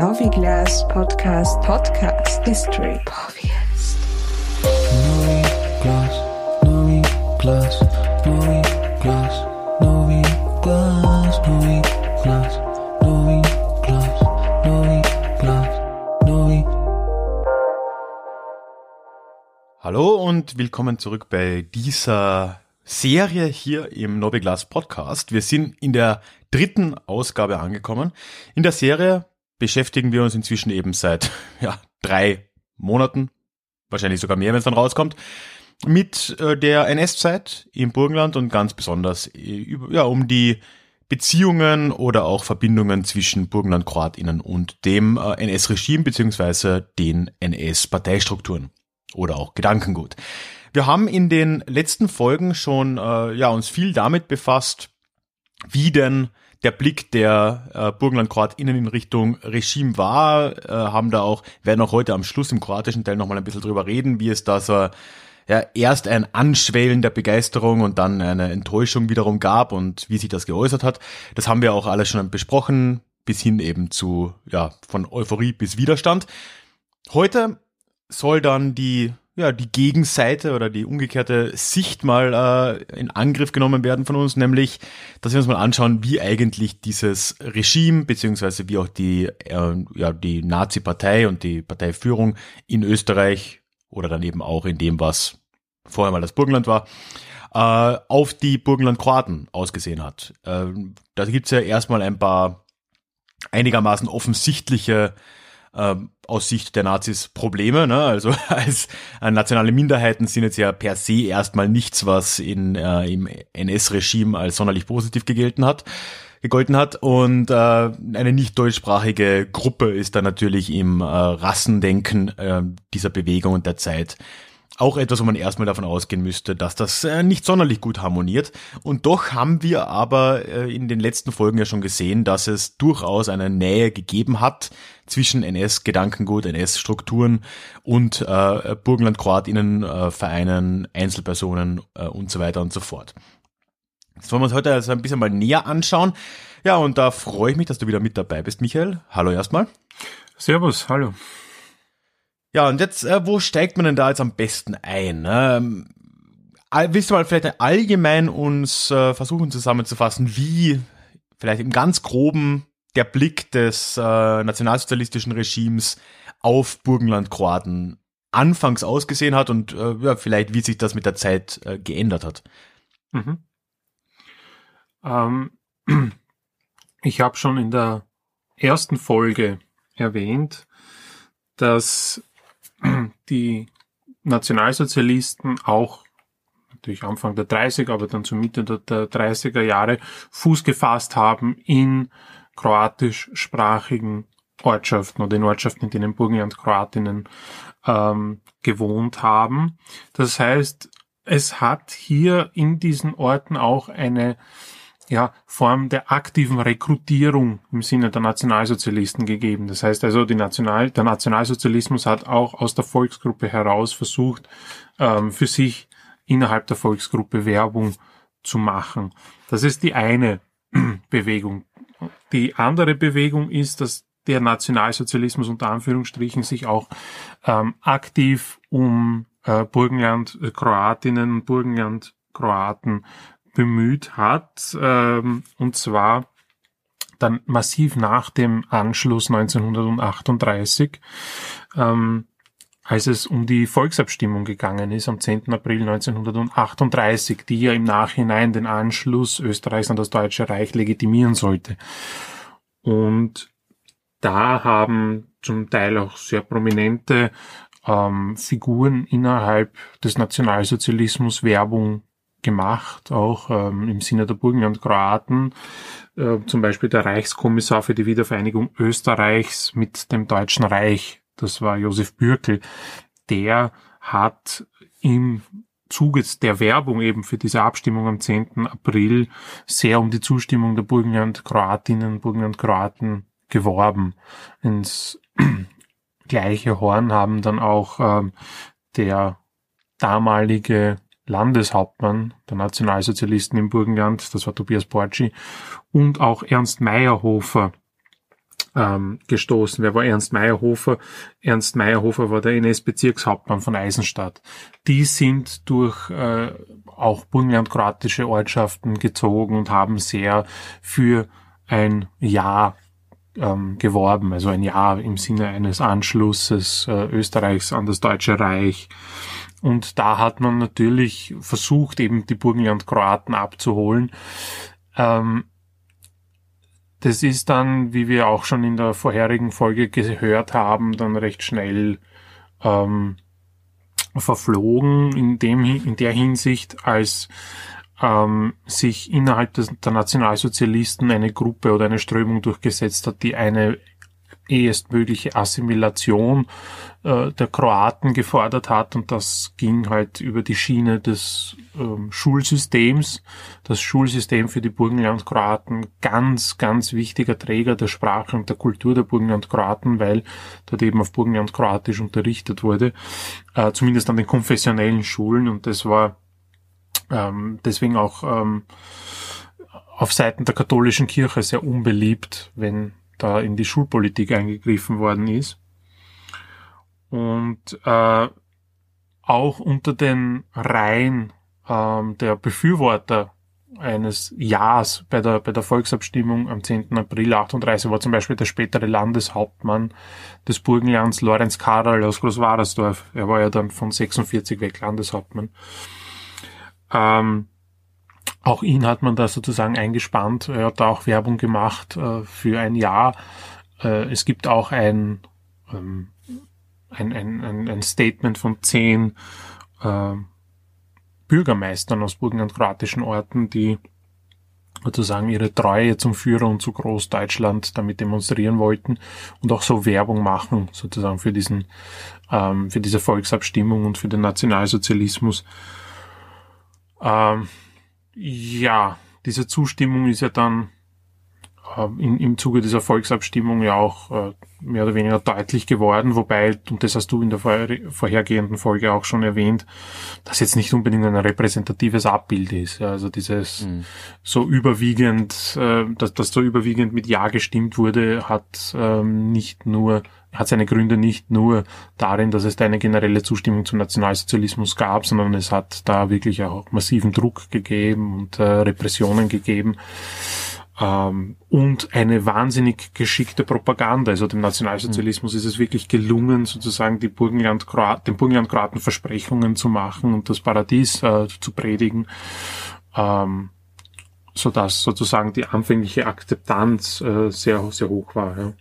Noviglas Podcast Podcast History Podcast. Novi Glass, Novi Glass, Novi Glass, Novi Glass, Novi Glass, Novi Glass, Novi Glass, Novi. Hallo und willkommen zurück bei dieser Serie hier im Nobelglas Podcast. Wir sind in der dritten Ausgabe angekommen. In der Serie beschäftigen wir uns inzwischen eben seit ja, drei Monaten, wahrscheinlich sogar mehr, wenn es dann rauskommt, mit äh, der NS-Zeit im Burgenland und ganz besonders äh, ja, um die Beziehungen oder auch Verbindungen zwischen Burgenland-Kroatinnen und dem äh, NS-Regime beziehungsweise den NS-Parteistrukturen oder auch Gedankengut. Wir haben in den letzten Folgen schon äh, ja uns viel damit befasst, wie denn der Blick der äh, Burgenland-KroatInnen in Richtung Regime war, äh, haben da auch, werden auch heute am Schluss im kroatischen Teil nochmal ein bisschen drüber reden, wie es da so ja, erst ein Anschwellen der Begeisterung und dann eine Enttäuschung wiederum gab und wie sich das geäußert hat. Das haben wir auch alles schon besprochen, bis hin eben zu, ja, von Euphorie bis Widerstand. Heute soll dann die ja, die Gegenseite oder die umgekehrte Sicht mal äh, in Angriff genommen werden von uns, nämlich, dass wir uns mal anschauen, wie eigentlich dieses Regime beziehungsweise wie auch die, äh, ja, die Nazi-Partei und die Parteiführung in Österreich oder dann eben auch in dem, was vorher mal das Burgenland war, äh, auf die Burgenland-Kroaten ausgesehen hat. Äh, da gibt's ja erstmal ein paar einigermaßen offensichtliche ähm, aus Sicht der Nazis Probleme. Ne? Also als äh, nationale Minderheiten sind jetzt ja per se erstmal nichts, was in, äh, im NS-Regime als sonderlich positiv gegelten hat gegolten hat und äh, eine nicht deutschsprachige Gruppe ist da natürlich im äh, Rassendenken äh, dieser Bewegung und der Zeit auch etwas, wo man erstmal davon ausgehen müsste, dass das äh, nicht sonderlich gut harmoniert. Und doch haben wir aber äh, in den letzten Folgen ja schon gesehen, dass es durchaus eine Nähe gegeben hat zwischen NS-Gedankengut, NS-Strukturen und äh, Burgenland-Kroatinnen, äh, Vereinen, Einzelpersonen äh, und so weiter und so fort. Das wollen wir uns heute also ein bisschen mal näher anschauen. Ja, und da freue ich mich, dass du wieder mit dabei bist, Michael. Hallo erstmal. Servus, hallo. Ja, und jetzt, äh, wo steigt man denn da jetzt am besten ein? Ähm, willst du mal vielleicht allgemein uns äh, versuchen zusammenzufassen, wie vielleicht im ganz groben der Blick des äh, nationalsozialistischen Regimes auf Burgenland-Kroaten anfangs ausgesehen hat und äh, ja, vielleicht wie sich das mit der Zeit äh, geändert hat. Mhm. Ähm, ich habe schon in der ersten Folge erwähnt, dass die Nationalsozialisten auch natürlich Anfang der 30er, aber dann zur Mitte der 30er Jahre Fuß gefasst haben in kroatischsprachigen Ortschaften oder in Ortschaften, in denen Burgenland Kroatinnen ähm, gewohnt haben. Das heißt, es hat hier in diesen Orten auch eine ja, Form der aktiven Rekrutierung im Sinne der Nationalsozialisten gegeben. Das heißt also, die National, der Nationalsozialismus hat auch aus der Volksgruppe heraus versucht, ähm, für sich innerhalb der Volksgruppe Werbung zu machen. Das ist die eine Bewegung. Die andere Bewegung ist, dass der Nationalsozialismus unter Anführungsstrichen sich auch ähm, aktiv um äh, Burgenland Kroatinnen und Burgenland Kroaten bemüht hat, ähm, und zwar dann massiv nach dem Anschluss 1938, ähm, als es um die Volksabstimmung gegangen ist am 10. April 1938, die ja im Nachhinein den Anschluss Österreichs an das Deutsche Reich legitimieren sollte. Und da haben zum Teil auch sehr prominente ähm, Figuren innerhalb des Nationalsozialismus Werbung gemacht, auch ähm, im Sinne der Burgenland Kroaten, äh, zum Beispiel der Reichskommissar für die Wiedervereinigung Österreichs mit dem Deutschen Reich, das war Josef Bürkel, der hat im Zuge der Werbung eben für diese Abstimmung am 10. April sehr um die Zustimmung der Burgenland Kroatinnen, Burgenland Kroaten geworben. Ins gleiche Horn haben dann auch ähm, der damalige Landeshauptmann der Nationalsozialisten im Burgenland, das war Tobias Borci, und auch Ernst Meyerhofer ähm, gestoßen. Wer war Ernst Meyerhofer? Ernst Meyerhofer war der NS-Bezirkshauptmann von Eisenstadt. Die sind durch äh, auch burgenland-kroatische Ortschaften gezogen und haben sehr für ein Ja ähm, geworben, also ein Ja im Sinne eines Anschlusses äh, Österreichs an das Deutsche Reich. Und da hat man natürlich versucht, eben die Burgenland-Kroaten abzuholen. Ähm, das ist dann, wie wir auch schon in der vorherigen Folge gehört haben, dann recht schnell ähm, verflogen in dem in der Hinsicht, als ähm, sich innerhalb des, der Nationalsozialisten eine Gruppe oder eine Strömung durchgesetzt hat, die eine ehestmögliche Assimilation äh, der Kroaten gefordert hat und das ging halt über die Schiene des ähm, Schulsystems. Das Schulsystem für die Burgenland-Kroaten ganz, ganz wichtiger Träger der Sprache und der Kultur der Burgenland-Kroaten, weil dort eben auf Burgenland-Kroatisch unterrichtet wurde, äh, zumindest an den konfessionellen Schulen und das war ähm, deswegen auch ähm, auf Seiten der katholischen Kirche sehr unbeliebt, wenn da in die Schulpolitik eingegriffen worden ist. Und äh, auch unter den Reihen ähm, der Befürworter eines Ja's bei der, bei der Volksabstimmung am 10. April 38 war zum Beispiel der spätere Landeshauptmann des Burgenlands Lorenz Karl aus Großwadersdorf. Er war ja dann von 46 weg Landeshauptmann. Ähm, auch ihn hat man da sozusagen eingespannt. Er hat da auch Werbung gemacht äh, für ein Jahr. Äh, es gibt auch ein, ähm, ein, ein, ein, Statement von zehn äh, Bürgermeistern aus burgenland-kroatischen Orten, die sozusagen ihre Treue zum Führer und zu Großdeutschland damit demonstrieren wollten und auch so Werbung machen, sozusagen für diesen, ähm, für diese Volksabstimmung und für den Nationalsozialismus. Ähm, ja, diese Zustimmung ist ja dann äh, in, im Zuge dieser Volksabstimmung ja auch äh, mehr oder weniger deutlich geworden, wobei, und das hast du in der vorhergehenden Folge auch schon erwähnt, das jetzt nicht unbedingt ein repräsentatives Abbild ist. Ja, also dieses mhm. so überwiegend, äh, dass das so überwiegend mit Ja gestimmt wurde, hat ähm, nicht nur hat seine Gründe nicht nur darin, dass es da eine generelle Zustimmung zum Nationalsozialismus gab, sondern es hat da wirklich auch massiven Druck gegeben und äh, Repressionen gegeben ähm, und eine wahnsinnig geschickte Propaganda. Also dem Nationalsozialismus mhm. ist es wirklich gelungen, sozusagen die Burgenland den Burgenland-Kroaten Versprechungen zu machen und das Paradies äh, zu predigen. Ähm, so dass sozusagen die anfängliche Akzeptanz äh, sehr, sehr hoch war. Ja.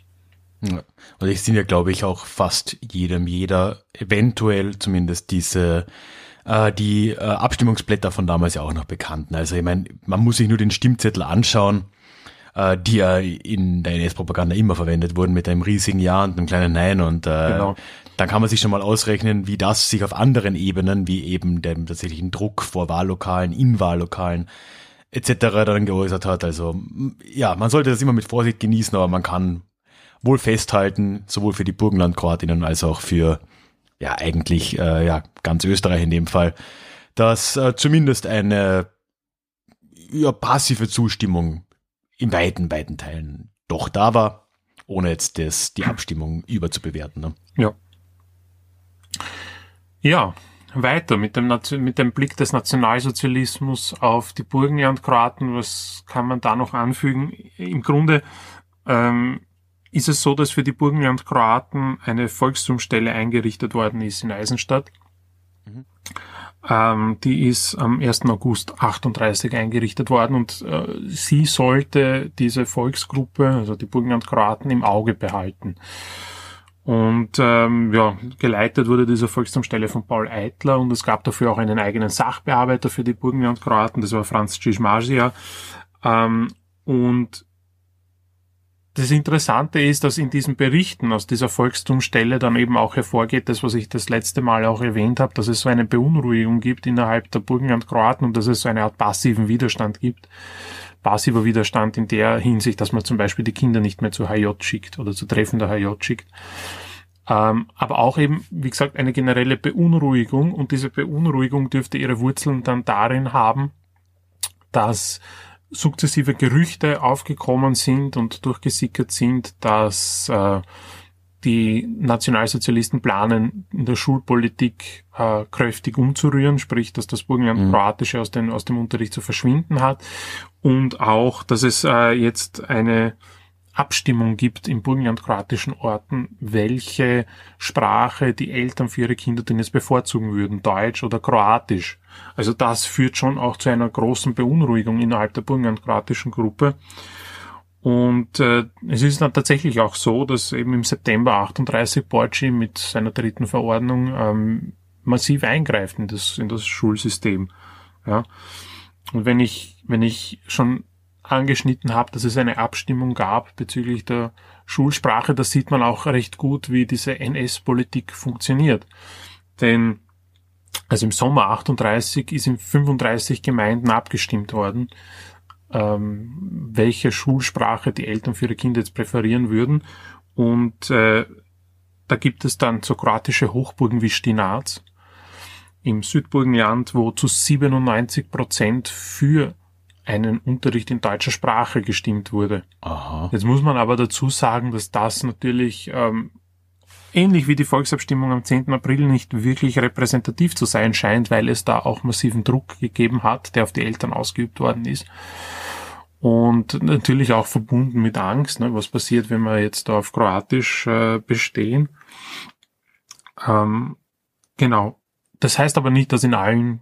Ja. Und ich sind ja, glaube ich, auch fast jedem, jeder, eventuell zumindest diese, äh, die äh, Abstimmungsblätter von damals ja auch noch bekannten. Also ich meine, man muss sich nur den Stimmzettel anschauen, äh, die ja in der NS-Propaganda immer verwendet wurden mit einem riesigen Ja und einem kleinen Nein und äh, genau. dann kann man sich schon mal ausrechnen, wie das sich auf anderen Ebenen, wie eben dem tatsächlichen Druck vor Wahllokalen, in Wahllokalen etc. dann geäußert hat. Also ja, man sollte das immer mit Vorsicht genießen, aber man kann wohl festhalten, sowohl für die Burgenland-Kroatinnen als auch für ja eigentlich äh, ja ganz Österreich in dem Fall, dass äh, zumindest eine ja, passive Zustimmung in weiten, weiten Teilen doch da war, ohne jetzt das, die Abstimmung überzubewerten. Ne? Ja. Ja, weiter mit dem, mit dem Blick des Nationalsozialismus auf die Burgenland-Kroaten. Was kann man da noch anfügen? Im Grunde ähm, ist es so, dass für die Burgenland-Kroaten eine Volkstumstelle eingerichtet worden ist in Eisenstadt. Mhm. Ähm, die ist am 1. August 38 eingerichtet worden und äh, sie sollte diese Volksgruppe, also die Burgenland-Kroaten, im Auge behalten. Und ähm, ja, geleitet wurde diese Volkstumstelle von Paul Eitler und es gab dafür auch einen eigenen Sachbearbeiter für die Burgenland-Kroaten, das war Franz Cismasia. Ähm, und das Interessante ist, dass in diesen Berichten aus dieser Volkstumsstelle dann eben auch hervorgeht, das, was ich das letzte Mal auch erwähnt habe, dass es so eine Beunruhigung gibt innerhalb der Burgenland-Kroaten und dass es so eine Art passiven Widerstand gibt. Passiver Widerstand in der Hinsicht, dass man zum Beispiel die Kinder nicht mehr zu HJ schickt oder zu Treffen der HJ schickt. Ähm, aber auch eben, wie gesagt, eine generelle Beunruhigung und diese Beunruhigung dürfte ihre Wurzeln dann darin haben, dass sukzessive Gerüchte aufgekommen sind und durchgesickert sind, dass äh, die Nationalsozialisten planen, in der Schulpolitik äh, kräftig umzurühren, sprich, dass das Burgenland mhm. Kroatische aus, den, aus dem Unterricht zu verschwinden hat und auch, dass es äh, jetzt eine Abstimmung gibt in burgenland-kroatischen Orten, welche Sprache die Eltern für ihre Kinder denn jetzt bevorzugen würden, Deutsch oder Kroatisch. Also das führt schon auch zu einer großen Beunruhigung innerhalb der burgenland-kroatischen Gruppe. Und äh, es ist dann tatsächlich auch so, dass eben im September 38 Borci mit seiner dritten Verordnung ähm, massiv eingreift in das, in das Schulsystem. Ja. Und wenn ich, wenn ich schon angeschnitten habe, dass es eine Abstimmung gab bezüglich der Schulsprache, da sieht man auch recht gut, wie diese NS-Politik funktioniert. Denn also im Sommer 38 ist in 35 Gemeinden abgestimmt worden, ähm, welche Schulsprache die Eltern für ihre Kinder jetzt präferieren würden. Und äh, da gibt es dann so kroatische Hochburgen wie Stinac im Südburgenland, wo zu 97 Prozent für einen Unterricht in deutscher Sprache gestimmt wurde. Aha. Jetzt muss man aber dazu sagen, dass das natürlich ähm, ähnlich wie die Volksabstimmung am 10. April nicht wirklich repräsentativ zu sein scheint, weil es da auch massiven Druck gegeben hat, der auf die Eltern ausgeübt worden ist. Und natürlich auch verbunden mit Angst, ne, was passiert, wenn wir jetzt auf Kroatisch äh, bestehen. Ähm, genau. Das heißt aber nicht, dass in allen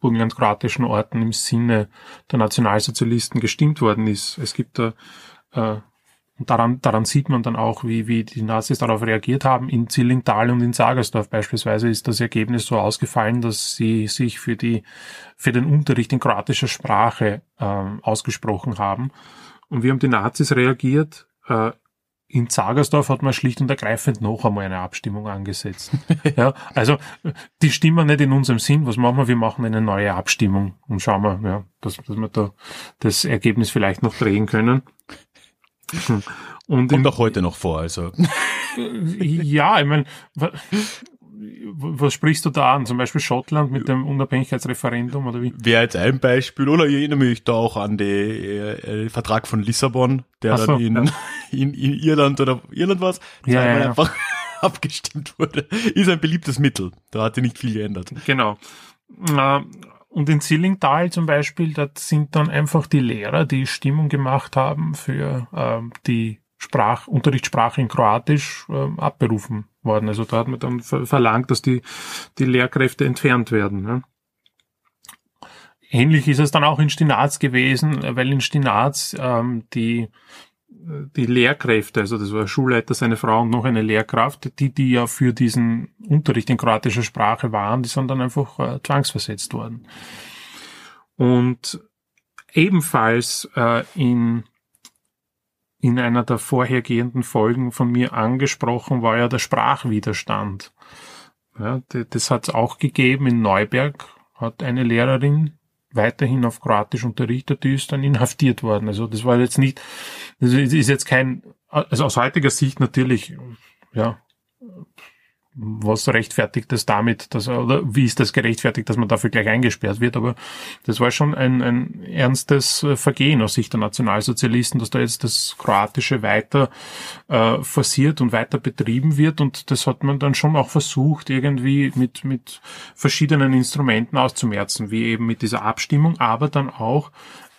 burgenland-kroatischen Orten im Sinne der Nationalsozialisten gestimmt worden ist. Es gibt da, äh, und daran, daran sieht man dann auch, wie, wie die Nazis darauf reagiert haben. In Zillingtal und in Sagersdorf beispielsweise ist das Ergebnis so ausgefallen, dass sie sich für die, für den Unterricht in kroatischer Sprache äh, ausgesprochen haben. Und wie haben die Nazis reagiert? Äh, in Zagersdorf hat man schlicht und ergreifend noch einmal eine Abstimmung angesetzt. ja, also die stimmen nicht in unserem Sinn. Was machen wir? Wir machen eine neue Abstimmung und schauen wir, ja, dass, dass wir da das Ergebnis vielleicht noch drehen können. Und Kommt auch heute noch vor, also. ja, ich meine, was sprichst du da an? Zum Beispiel Schottland mit dem Unabhängigkeitsreferendum oder wie? Wäre jetzt ein Beispiel. Oder ich erinnere mich da auch an den äh, Vertrag von Lissabon, der so, dann in, ja. in, in, Irland oder Irland was, ja, ja, ja. einfach abgestimmt wurde. Ist ein beliebtes Mittel. Da hat sich nicht viel geändert. Genau. Und in Zillingtal zum Beispiel, da sind dann einfach die Lehrer, die Stimmung gemacht haben für ähm, die Sprach, Unterrichtssprache in Kroatisch ähm, abberufen worden. Also da hat man dann verlangt, dass die, die Lehrkräfte entfernt werden. Ne? Ähnlich ist es dann auch in Stinaz gewesen, weil in Stinaz ähm, die, die Lehrkräfte, also das war Schulleiter, seine Frau und noch eine Lehrkraft, die, die ja für diesen Unterricht in kroatischer Sprache waren, die sind dann einfach äh, zwangsversetzt worden. Und ebenfalls äh, in in einer der vorhergehenden Folgen von mir angesprochen, war ja der Sprachwiderstand. Ja, das hat es auch gegeben in Neuberg, hat eine Lehrerin weiterhin auf Kroatisch unterrichtet, die ist dann inhaftiert worden. Also das war jetzt nicht, das ist jetzt kein, also aus heutiger Sicht natürlich, ja, was rechtfertigt das damit, dass, oder wie ist das gerechtfertigt, dass man dafür gleich eingesperrt wird, aber das war schon ein, ein ernstes äh, Vergehen aus Sicht der Nationalsozialisten, dass da jetzt das Kroatische weiter äh, forciert und weiter betrieben wird und das hat man dann schon auch versucht, irgendwie mit, mit verschiedenen Instrumenten auszumerzen, wie eben mit dieser Abstimmung, aber dann auch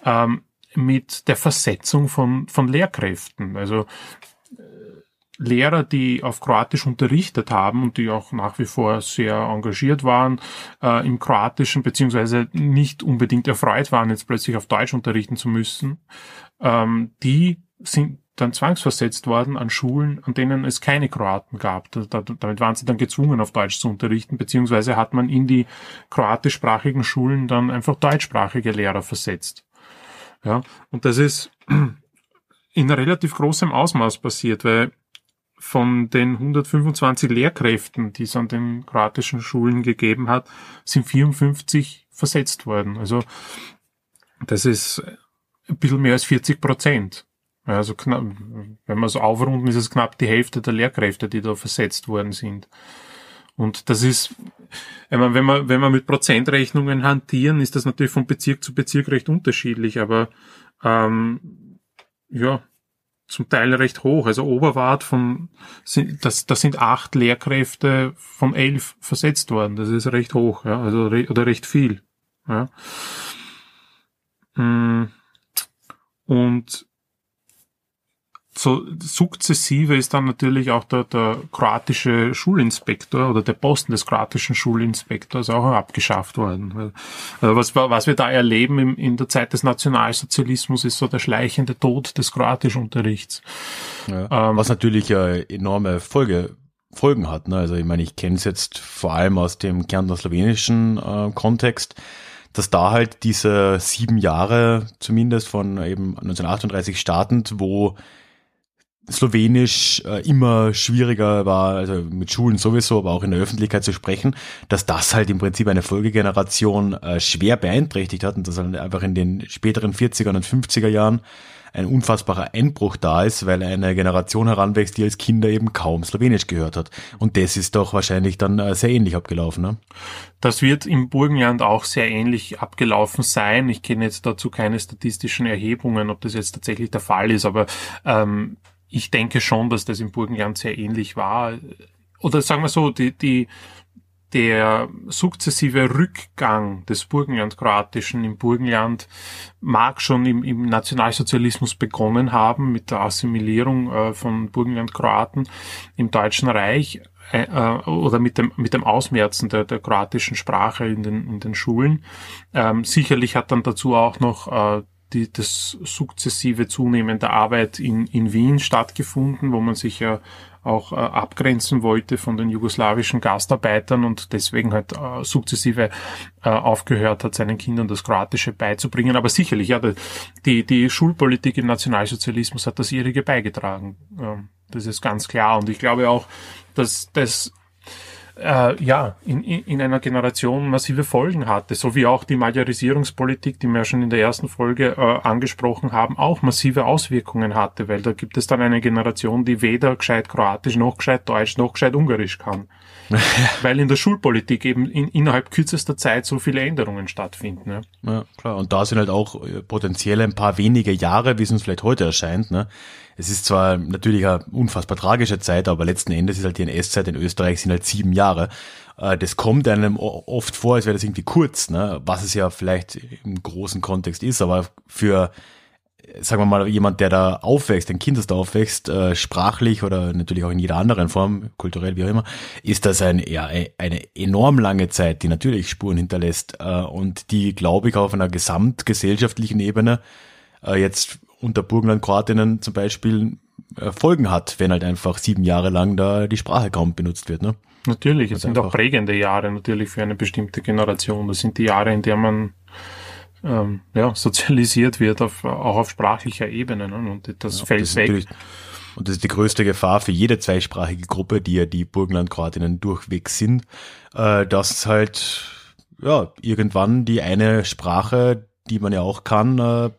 ähm, mit der Versetzung von, von Lehrkräften. Also Lehrer, die auf Kroatisch unterrichtet haben und die auch nach wie vor sehr engagiert waren äh, im Kroatischen, beziehungsweise nicht unbedingt erfreut waren, jetzt plötzlich auf Deutsch unterrichten zu müssen, ähm, die sind dann zwangsversetzt worden an Schulen, an denen es keine Kroaten gab. Da, da, damit waren sie dann gezwungen, auf Deutsch zu unterrichten, beziehungsweise hat man in die kroatischsprachigen Schulen dann einfach deutschsprachige Lehrer versetzt. Ja, und das ist in relativ großem Ausmaß passiert, weil von den 125 Lehrkräften, die es an den kroatischen Schulen gegeben hat, sind 54 versetzt worden. Also das ist ein bisschen mehr als 40 Prozent. Also knapp, wenn wir so aufrunden, ist es knapp die Hälfte der Lehrkräfte, die da versetzt worden sind. Und das ist, wenn man, wenn man mit Prozentrechnungen hantieren, ist das natürlich von Bezirk zu Bezirk recht unterschiedlich, aber ähm, ja, zum Teil recht hoch. Also Oberwart von, das, das sind acht Lehrkräfte von elf versetzt worden. Das ist recht hoch, ja, also oder recht viel. Ja. Mm. Und so sukzessive ist dann natürlich auch der, der kroatische Schulinspektor oder der Posten des kroatischen Schulinspektors auch abgeschafft worden. Also was, was wir da erleben im, in der Zeit des Nationalsozialismus ist so der schleichende Tod des Kroatischunterrichts. Ja, ähm, was natürlich ja enorme Folge, Folgen hat. Ne? Also ich meine, ich kenne es jetzt vor allem aus dem kärntner-slowenischen äh, Kontext dass da halt diese sieben Jahre zumindest von eben 1938 startend, wo Slowenisch äh, immer schwieriger war, also mit Schulen sowieso, aber auch in der Öffentlichkeit zu sprechen, dass das halt im Prinzip eine Folgegeneration äh, schwer beeinträchtigt hat und dass halt einfach in den späteren 40er und 50er Jahren ein unfassbarer Einbruch da ist, weil eine Generation heranwächst, die als Kinder eben kaum Slowenisch gehört hat. Und das ist doch wahrscheinlich dann äh, sehr ähnlich abgelaufen. Ne? Das wird im Burgenland auch sehr ähnlich abgelaufen sein. Ich kenne jetzt dazu keine statistischen Erhebungen, ob das jetzt tatsächlich der Fall ist, aber ähm, ich denke schon, dass das im Burgenland sehr ähnlich war. Oder sagen wir so, die, die, der sukzessive Rückgang des Burgenland-Kroatischen im Burgenland mag schon im, im Nationalsozialismus begonnen haben mit der Assimilierung äh, von Burgenland-Kroaten im Deutschen Reich äh, oder mit dem, mit dem Ausmerzen der, der kroatischen Sprache in den, in den Schulen. Ähm, sicherlich hat dann dazu auch noch äh, die, das sukzessive Zunehmen der Arbeit in, in Wien stattgefunden, wo man sich ja auch äh, abgrenzen wollte von den jugoslawischen Gastarbeitern und deswegen halt äh, sukzessive äh, aufgehört hat, seinen Kindern das Kroatische beizubringen. Aber sicherlich, ja, die, die Schulpolitik im Nationalsozialismus hat das ihrige beigetragen. das ist ganz klar. Und ich glaube auch, dass das äh, ja, in, in einer Generation massive Folgen hatte, so wie auch die Majorisierungspolitik, die wir schon in der ersten Folge äh, angesprochen haben, auch massive Auswirkungen hatte, weil da gibt es dann eine Generation, die weder gescheit Kroatisch noch gescheit Deutsch noch gescheit Ungarisch kann. weil in der Schulpolitik eben in, innerhalb kürzester Zeit so viele Änderungen stattfinden. Ne? Ja, klar. Und da sind halt auch äh, potenziell ein paar wenige Jahre, wie es uns vielleicht heute erscheint, ne? es ist zwar natürlich eine unfassbar tragische Zeit, aber letzten Endes ist halt die NS-Zeit in Österreich sind halt sieben Jahre. Äh, das kommt einem oft vor, als wäre das irgendwie kurz, ne? was es ja vielleicht im großen Kontext ist, aber für sagen wir mal, jemand, der da aufwächst, ein Kind, das da aufwächst, äh, sprachlich oder natürlich auch in jeder anderen Form, kulturell, wie auch immer, ist das ein, ja, eine enorm lange Zeit, die natürlich Spuren hinterlässt äh, und die, glaube ich, auf einer gesamtgesellschaftlichen Ebene äh, jetzt unter Burgenland-Kroatinnen zum Beispiel äh, Folgen hat, wenn halt einfach sieben Jahre lang da die Sprache kaum benutzt wird. Ne? Natürlich, es sind auch prägende Jahre natürlich für eine bestimmte Generation. Das sind die Jahre, in der man ähm, ja, sozialisiert wird, auf, auch auf sprachlicher Ebene. Ne? Und das ja, fällt das weg. Und das ist die größte Gefahr für jede zweisprachige Gruppe, die ja die Burgenland-Kroatinnen durchweg sind, äh, dass halt ja irgendwann die eine Sprache, die man ja auch kann, äh,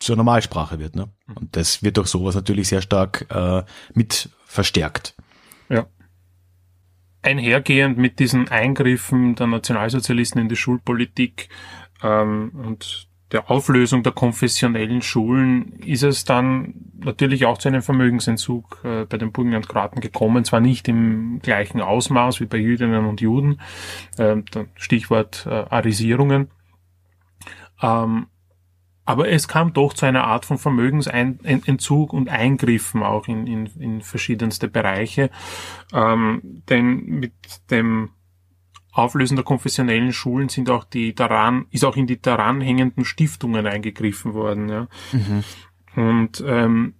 zur Normalsprache wird. Ne? Mhm. Und das wird durch sowas natürlich sehr stark äh, mit verstärkt. Ja. Einhergehend mit diesen Eingriffen der Nationalsozialisten in die Schulpolitik ähm, und der Auflösung der konfessionellen Schulen ist es dann natürlich auch zu einem Vermögensentzug äh, bei den Burgenlandkraten gekommen, zwar nicht im gleichen Ausmaß wie bei Jüdinnen und Juden, äh, Stichwort äh, Arisierungen, ähm, aber es kam doch zu einer Art von Vermögensentzug und Eingriffen auch in, in, in verschiedenste Bereiche. Ähm, denn mit dem Auflösen der konfessionellen Schulen sind auch die daran, ist auch in die daran hängenden Stiftungen eingegriffen worden. Ja. Mhm. Und ähm,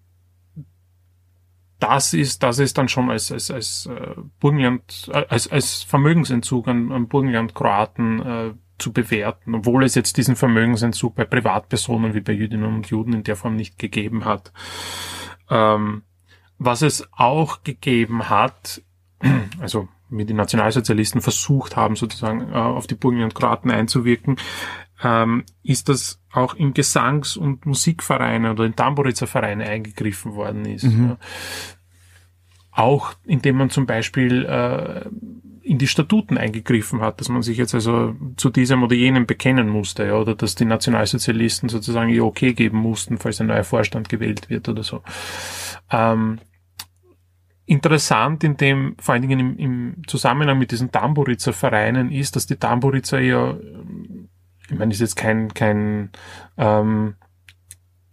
das ist, das ist dann schon als, als, als äh, Burgenland, als, als Vermögensentzug an, an Burgenland-Kroaten äh, zu bewerten, obwohl es jetzt diesen Vermögensentzug bei Privatpersonen wie bei Jüdinnen und Juden in der Form nicht gegeben hat. Ähm, was es auch gegeben hat, also wie die Nationalsozialisten versucht haben, sozusagen äh, auf die Burgen und Kroaten einzuwirken, ähm, ist, dass auch in Gesangs- und Musikvereine oder in Tamburitzer-Vereine eingegriffen worden ist. Mhm. Ja. Auch indem man zum Beispiel äh, in die Statuten eingegriffen hat, dass man sich jetzt also zu diesem oder jenem bekennen musste, ja, oder dass die Nationalsozialisten sozusagen ihr Okay geben mussten, falls ein neuer Vorstand gewählt wird oder so. Ähm, interessant in dem, vor allen Dingen im, im Zusammenhang mit diesen Tamburitzer Vereinen ist, dass die Tamburitzer ja, ich meine, ist jetzt kein, kein ähm,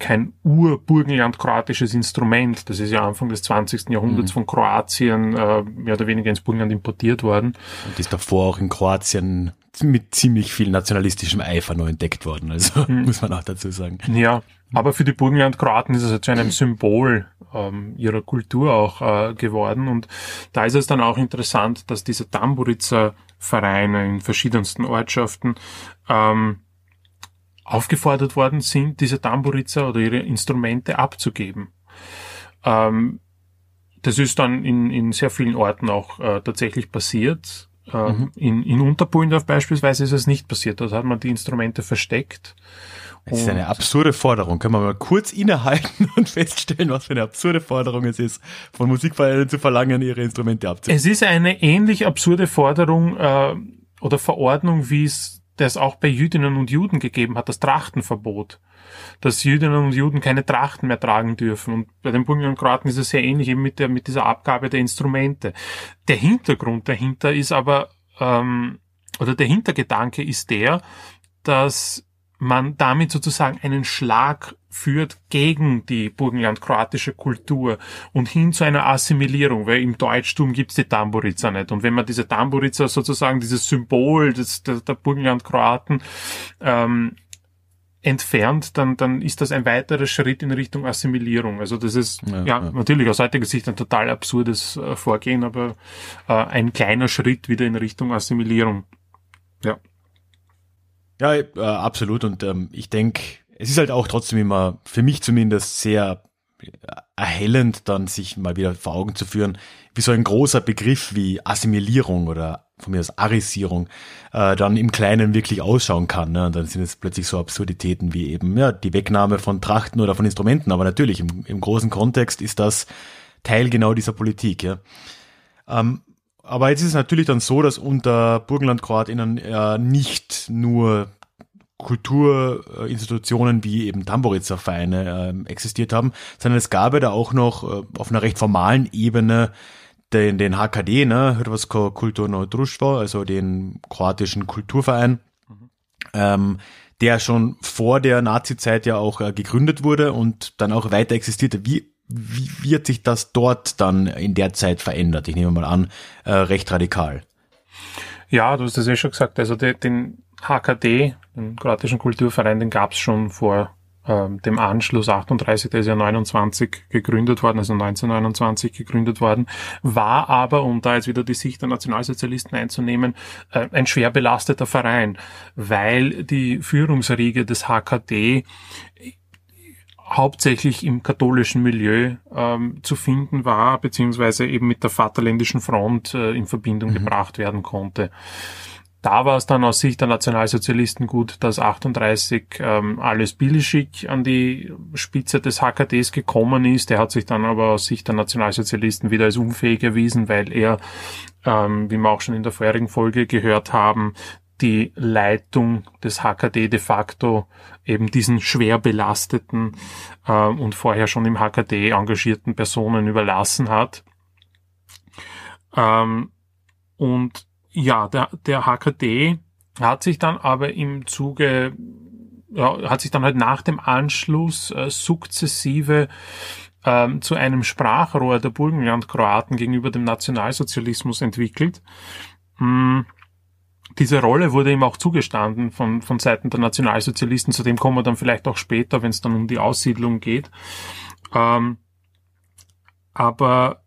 kein Ur-Burgenland-kroatisches Instrument. Das ist ja Anfang des 20. Jahrhunderts mhm. von Kroatien äh, mehr oder weniger ins Burgenland importiert worden. Und ist davor auch in Kroatien mit ziemlich viel nationalistischem Eifer noch entdeckt worden. Also mhm. muss man auch dazu sagen. Ja, aber für die Burgenland-Kroaten ist es halt zu einem Symbol ähm, ihrer Kultur auch äh, geworden. Und da ist es dann auch interessant, dass diese Tamburitzer Vereine in verschiedensten Ortschaften ähm, aufgefordert worden sind, diese Tamburitzer oder ihre Instrumente abzugeben. Ähm, das ist dann in, in sehr vielen Orten auch äh, tatsächlich passiert. Äh, mhm. In, in Unterpullendorf beispielsweise ist es nicht passiert. Dort hat man die Instrumente versteckt. Es ist eine absurde Forderung. Können wir mal kurz innehalten und feststellen, was für eine absurde Forderung es ist, von Musikvereinen zu verlangen, ihre Instrumente abzugeben. Es ist eine ähnlich absurde Forderung äh, oder Verordnung, wie es das auch bei Jüdinnen und Juden gegeben hat, das Trachtenverbot. Dass Jüdinnen und Juden keine Trachten mehr tragen dürfen. Und bei den Bulgaren und Kroaten ist es sehr ähnlich eben mit, der, mit dieser Abgabe der Instrumente. Der Hintergrund dahinter ist aber, ähm, oder der Hintergedanke ist der, dass man damit sozusagen einen Schlag führt gegen die burgenland-kroatische Kultur und hin zu einer Assimilierung, weil im Deutschtum gibt's die Tamburica nicht. Und wenn man diese Tamburica sozusagen, dieses Symbol des, der, der Burgenland-Kroaten ähm, entfernt, dann, dann ist das ein weiterer Schritt in Richtung Assimilierung. Also das ist ja, ja, ja. natürlich aus heutiger Sicht ein total absurdes äh, Vorgehen, aber äh, ein kleiner Schritt wieder in Richtung Assimilierung. Ja. Ja, äh, absolut. Und ähm, ich denke, es ist halt auch trotzdem immer, für mich zumindest, sehr erhellend, dann sich mal wieder vor Augen zu führen, wie so ein großer Begriff wie Assimilierung oder von mir aus Arisierung äh, dann im Kleinen wirklich ausschauen kann. Ne? Und dann sind es plötzlich so Absurditäten wie eben ja die Wegnahme von Trachten oder von Instrumenten. Aber natürlich im, im großen Kontext ist das Teil genau dieser Politik. Ja. Ähm, aber jetzt ist es natürlich dann so, dass unter Burgenland-Kroatinnen äh, nicht nur Kulturinstitutionen wie eben Tamboritzer Vereine äh, existiert haben, sondern es gab ja da auch noch äh, auf einer recht formalen Ebene den, den HKD, ne, Hrvatsko Kulturno Društvo, also den kroatischen Kulturverein, mhm. ähm, der schon vor der Nazi-Zeit ja auch äh, gegründet wurde und dann auch weiter existierte. Wie wie wird sich das dort dann in der Zeit verändert? Ich nehme mal an, äh, recht radikal. Ja, du hast das ja schon gesagt. Also de, den HKD, den kroatischen Kulturverein, den gab es schon vor ähm, dem Anschluss 38, der ist ja 29 gegründet worden, also 1929 gegründet worden, war aber, um da jetzt wieder die Sicht der Nationalsozialisten einzunehmen, äh, ein schwer belasteter Verein, weil die Führungsriege des HKD hauptsächlich im katholischen Milieu ähm, zu finden war, beziehungsweise eben mit der Vaterländischen Front äh, in Verbindung mhm. gebracht werden konnte. Da war es dann aus Sicht der Nationalsozialisten gut, dass 38 ähm, alles Bilischik an die Spitze des HKDs gekommen ist. Der hat sich dann aber aus Sicht der Nationalsozialisten wieder als unfähig erwiesen, weil er, ähm, wie wir auch schon in der vorherigen Folge gehört haben, die Leitung des HKD de facto eben diesen schwer belasteten äh, und vorher schon im HKD engagierten Personen überlassen hat. Ähm, und ja, der, der HKD hat sich dann aber im Zuge, ja, hat sich dann halt nach dem Anschluss äh, sukzessive ähm, zu einem Sprachrohr der Burgenland-Kroaten gegenüber dem Nationalsozialismus entwickelt. Hm diese Rolle wurde ihm auch zugestanden von, von Seiten der Nationalsozialisten. Zu dem kommen wir dann vielleicht auch später, wenn es dann um die Aussiedlung geht. Ähm, aber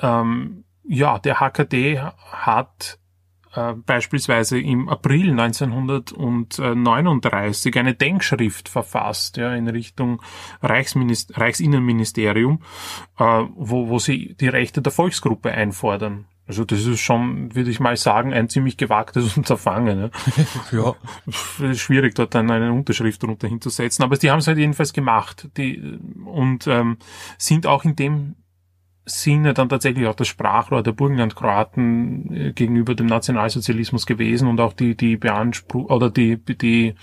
ähm, ja, der HKD hat äh, beispielsweise im April 1939 eine Denkschrift verfasst ja, in Richtung Reichsminister Reichsinnenministerium, äh, wo, wo sie die Rechte der Volksgruppe einfordern. Also das ist schon, würde ich mal sagen, ein ziemlich gewagtes Unterfangen. Ne? ja. Schwierig, dort dann eine Unterschrift drunter hinzusetzen. Aber die haben es halt jedenfalls gemacht. Die, und ähm, sind auch in dem Sinne dann tatsächlich auch das Sprachrohr der Burgenland-Kroaten äh, gegenüber dem Nationalsozialismus gewesen und auch die, die Beanspruch oder die, die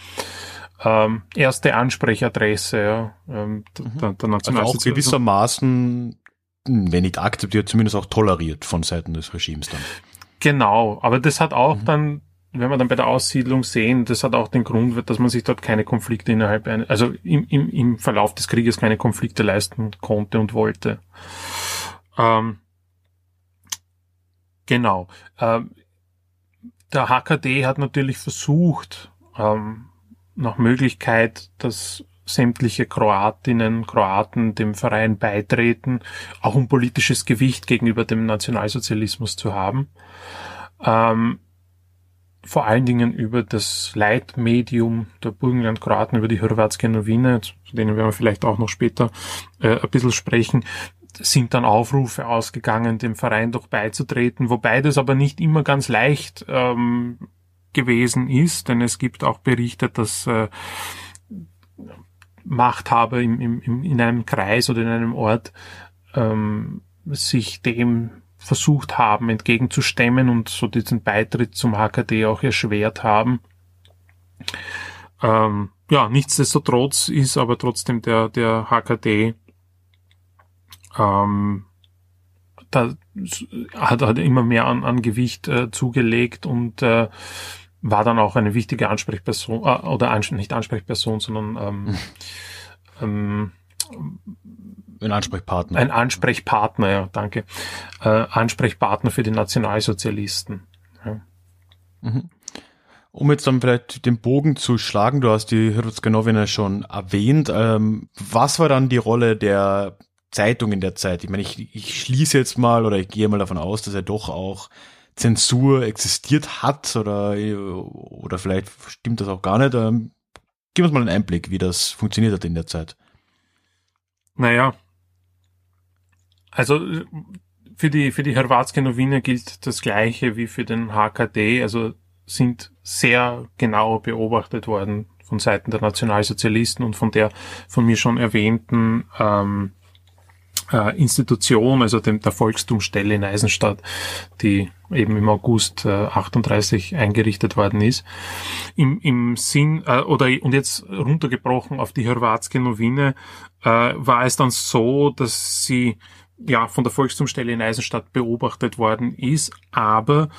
ähm, erste Ansprechadresse ja, ähm, mhm. der, der Nationalsozialismus. Also auch gewissermaßen, wenn nicht akzeptiert, zumindest auch toleriert von Seiten des Regimes dann. Genau, aber das hat auch mhm. dann wenn wir dann bei der Aussiedlung sehen, das hat auch den Grund, dass man sich dort keine Konflikte innerhalb, also im, im, im Verlauf des Krieges keine Konflikte leisten konnte und wollte. Ähm, genau. Ähm, der HKD hat natürlich versucht, ähm, nach Möglichkeit, dass sämtliche Kroatinnen, Kroaten dem Verein beitreten, auch um politisches Gewicht gegenüber dem Nationalsozialismus zu haben. Ähm, vor allen Dingen über das Leitmedium der Burgenland-Kroaten, über die Hrvatske Novine, zu denen werden wir vielleicht auch noch später äh, ein bisschen sprechen, sind dann Aufrufe ausgegangen, dem Verein doch beizutreten, wobei das aber nicht immer ganz leicht ähm, gewesen ist, denn es gibt auch Berichte, dass äh, Machthaber im, im, in einem Kreis oder in einem Ort ähm, sich dem versucht haben entgegenzustemmen und so diesen Beitritt zum HKD auch erschwert haben. Ähm, ja, nichtsdestotrotz ist aber trotzdem der, der HKD ähm, da hat, hat immer mehr an, an Gewicht äh, zugelegt und äh, war dann auch eine wichtige Ansprechperson, äh, oder ans nicht Ansprechperson, sondern ähm, ähm, ein Ansprechpartner. Ein Ansprechpartner, ja, danke. Äh, Ansprechpartner für die Nationalsozialisten. Ja. Mhm. Um jetzt dann vielleicht den Bogen zu schlagen, du hast die Hrvatska schon erwähnt. Ähm, was war dann die Rolle der Zeitung in der Zeit? Ich meine, ich, ich schließe jetzt mal oder ich gehe mal davon aus, dass er doch auch Zensur existiert hat oder, oder vielleicht stimmt das auch gar nicht. Ähm, gib uns mal einen Einblick, wie das funktioniert hat in der Zeit. Naja, also für die, für die Hrvatske Novine gilt das Gleiche wie für den HKD, also sind sehr genau beobachtet worden von Seiten der Nationalsozialisten und von der von mir schon erwähnten ähm, äh, Institution, also dem, der Volkstumsstelle in Eisenstadt, die eben im August äh, 38 eingerichtet worden ist. Im, im Sinn, äh, oder und jetzt runtergebrochen auf die Hrvatske Novine, äh, war es dann so, dass sie ja von der Volkstumsstelle in Eisenstadt beobachtet worden ist, aber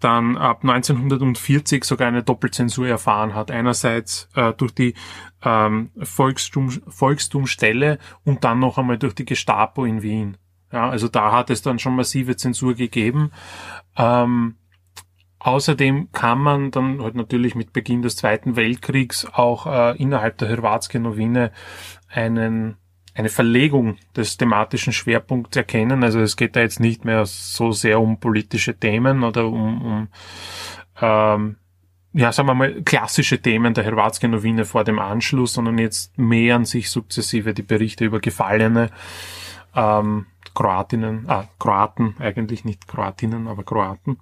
dann ab 1940 sogar eine Doppelzensur erfahren hat. Einerseits äh, durch die ähm, Volkstum, Volkstumstelle und dann noch einmal durch die Gestapo in Wien. Ja, also da hat es dann schon massive Zensur gegeben. Ähm, außerdem kann man dann halt natürlich mit Beginn des Zweiten Weltkriegs auch äh, innerhalb der Hrvatske Novine einen eine Verlegung des thematischen Schwerpunkts erkennen. Also es geht da jetzt nicht mehr so sehr um politische Themen oder um, um ähm, ja, sagen wir mal, klassische Themen der Hrvatske-Novine vor dem Anschluss, sondern jetzt mehren sich sukzessive die Berichte über gefallene ähm, Kroatinnen, ah, Kroaten, eigentlich nicht Kroatinnen, aber Kroaten.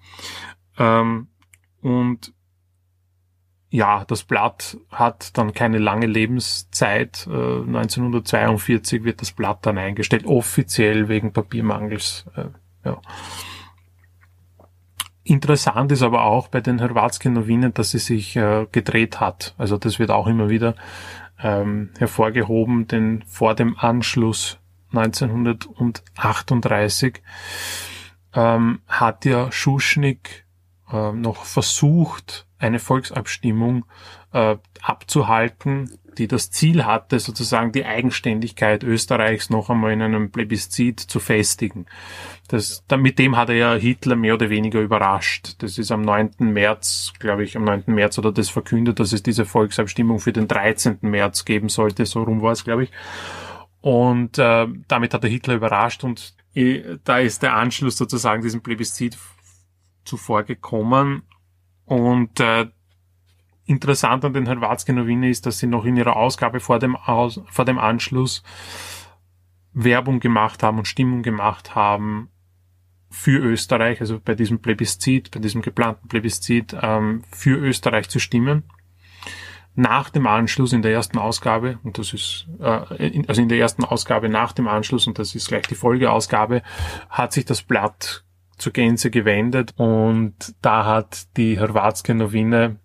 Ähm, und ja, das Blatt hat dann keine lange Lebenszeit. Äh, 1942 wird das Blatt dann eingestellt, offiziell wegen Papiermangels. Äh, ja. Interessant ist aber auch bei den Hrvatske Novinen, dass sie sich äh, gedreht hat. Also das wird auch immer wieder ähm, hervorgehoben, denn vor dem Anschluss 1938 ähm, hat ja Schuschnigg äh, noch versucht, eine Volksabstimmung äh, abzuhalten, die das Ziel hatte, sozusagen die Eigenständigkeit Österreichs noch einmal in einem Plebiszit zu festigen. Das, da, mit dem hat er ja Hitler mehr oder weniger überrascht. Das ist am 9. März, glaube ich, am 9. März oder das verkündet, dass es diese Volksabstimmung für den 13. März geben sollte. So rum war es, glaube ich. Und äh, damit hat er Hitler überrascht und äh, da ist der Anschluss sozusagen diesem Plebiszit zuvor gekommen und äh, interessant an den Hrvatske-Novine ist, dass sie noch in ihrer Ausgabe vor dem, Aus, vor dem Anschluss Werbung gemacht haben und Stimmung gemacht haben für Österreich, also bei diesem Plebiszit, bei diesem geplanten Plebiszit ähm, für Österreich zu stimmen. nach dem Anschluss in der ersten Ausgabe, und das ist, äh, in, also in der ersten Ausgabe nach dem Anschluss, und das ist gleich die Folgeausgabe, hat sich das Blatt zur Gänze gewendet und da hat die Hrvatske Novine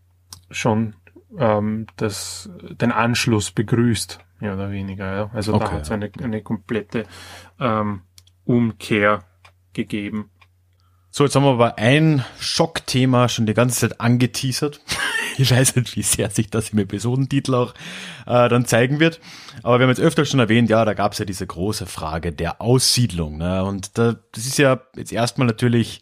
schon ähm, das, den Anschluss begrüßt, mehr oder weniger. Ja. Also okay, da hat es eine, eine komplette ähm, Umkehr gegeben. So, jetzt haben wir aber ein Schockthema schon die ganze Zeit angeteasert. Ich weiß nicht, wie sehr sich das im Episodentitel auch äh, dann zeigen wird. Aber wir haben jetzt öfter schon erwähnt, ja, da gab es ja diese große Frage der Aussiedlung. Ne? Und da, das ist ja jetzt erstmal natürlich,